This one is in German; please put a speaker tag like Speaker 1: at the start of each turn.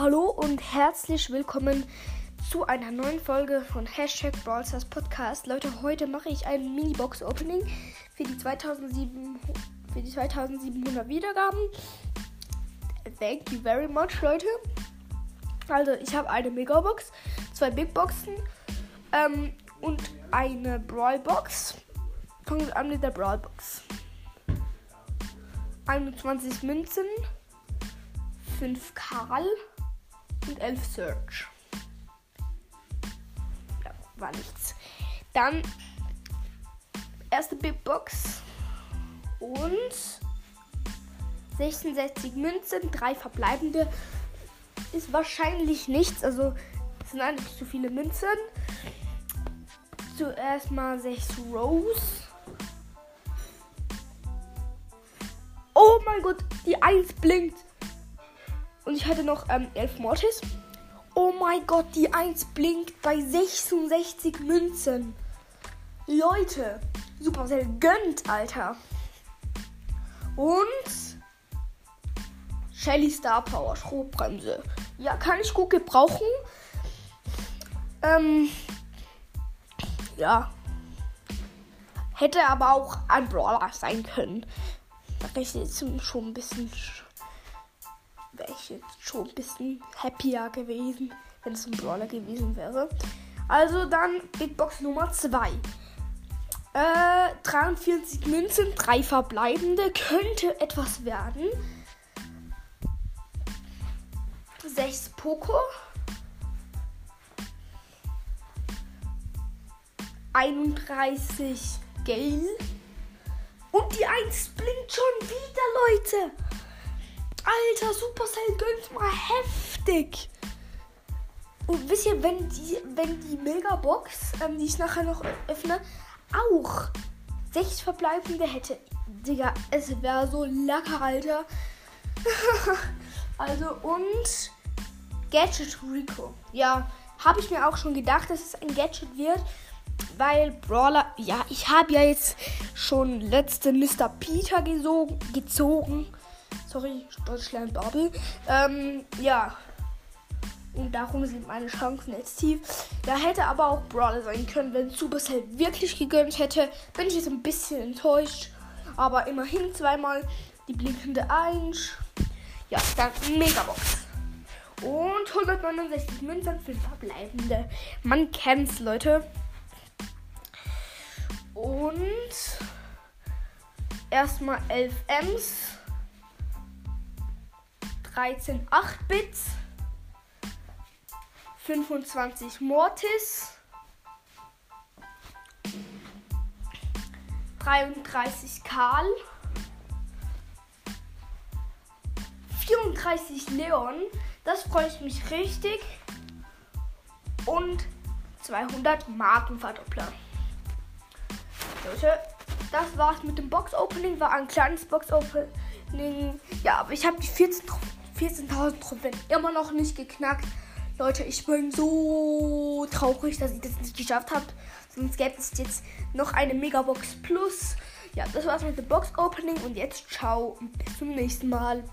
Speaker 1: Hallo und herzlich willkommen zu einer neuen Folge von Hashtag Brawlstars Podcast. Leute, heute mache ich ein Mini-Box-Opening für die 2007, für die 2700 Wiedergaben. Thank you very much, Leute. Also, ich habe eine Megabox, zwei Big Boxen ähm, und eine Brawl-Box. Fangen wir an mit der Brawl-Box. 21 Münzen, 5 Karl und 11 Search. Ja, war nichts. Dann erste Big Box und 66 Münzen, 3 verbleibende. Ist wahrscheinlich nichts, also es sind eigentlich zu viele Münzen. Zuerst mal 6 Rose. Oh mein Gott, die 1 blinkt. Und ich hatte noch ähm, 11 Mortis. Oh mein Gott, die 1 blinkt bei 66 Münzen. Leute, Supercell gönnt, Alter. Und Shelly Star Power, Schrotbremse. Ja, kann ich gut gebrauchen. Ähm, ja. Hätte aber auch ein Brawler sein können. Da ich jetzt schon ein bisschen. Ich jetzt schon ein bisschen happier gewesen, wenn es ein Brawler gewesen wäre. Also dann Big Box Nummer 2. Äh, 43 Münzen, 3 verbleibende. Könnte etwas werden. 6 Poco. 31 Gale. Und die 1 blinkt schon wieder, Leute. Alter, Supercell gönnt mal heftig. Und wisst ihr, wenn die, wenn die Megabox, ähm, die ich nachher noch öffne, auch 6 verbleibende hätte. Digga, es wäre so lecker, Alter. also und Gadget Rico. Ja, habe ich mir auch schon gedacht, dass es ein Gadget wird. Weil Brawler, ja, ich habe ja jetzt schon letzte Mr. Peter gesogen, gezogen. Sorry, Deutschland Bubble. Ähm, ja. Und darum sind meine Chancen jetzt tief. Da hätte aber auch Brawler sein können, wenn Supercell wirklich gegönnt hätte. Bin ich jetzt ein bisschen enttäuscht. Aber immerhin zweimal die blinkende 1. Ja, dann Megabox. Und 169 Münzen für verbleibende. Man kennt's, Leute. Und erstmal 11 Ms, 13 8-Bits, 25 Mortis, 33 Karl, 34 Leon, das freut mich richtig. Und 200 Markenverdoppler. Leute, das war's mit dem Box-Opening. War ein kleines Box-Opening. Ja, aber ich habe die 14.000 14 Trophäen immer noch nicht geknackt. Leute, ich bin so traurig, dass ich das nicht geschafft habe. Sonst gäbe es jetzt noch eine Megabox Plus. Ja, das war's mit dem Box-Opening. Und jetzt ciao und bis zum nächsten Mal.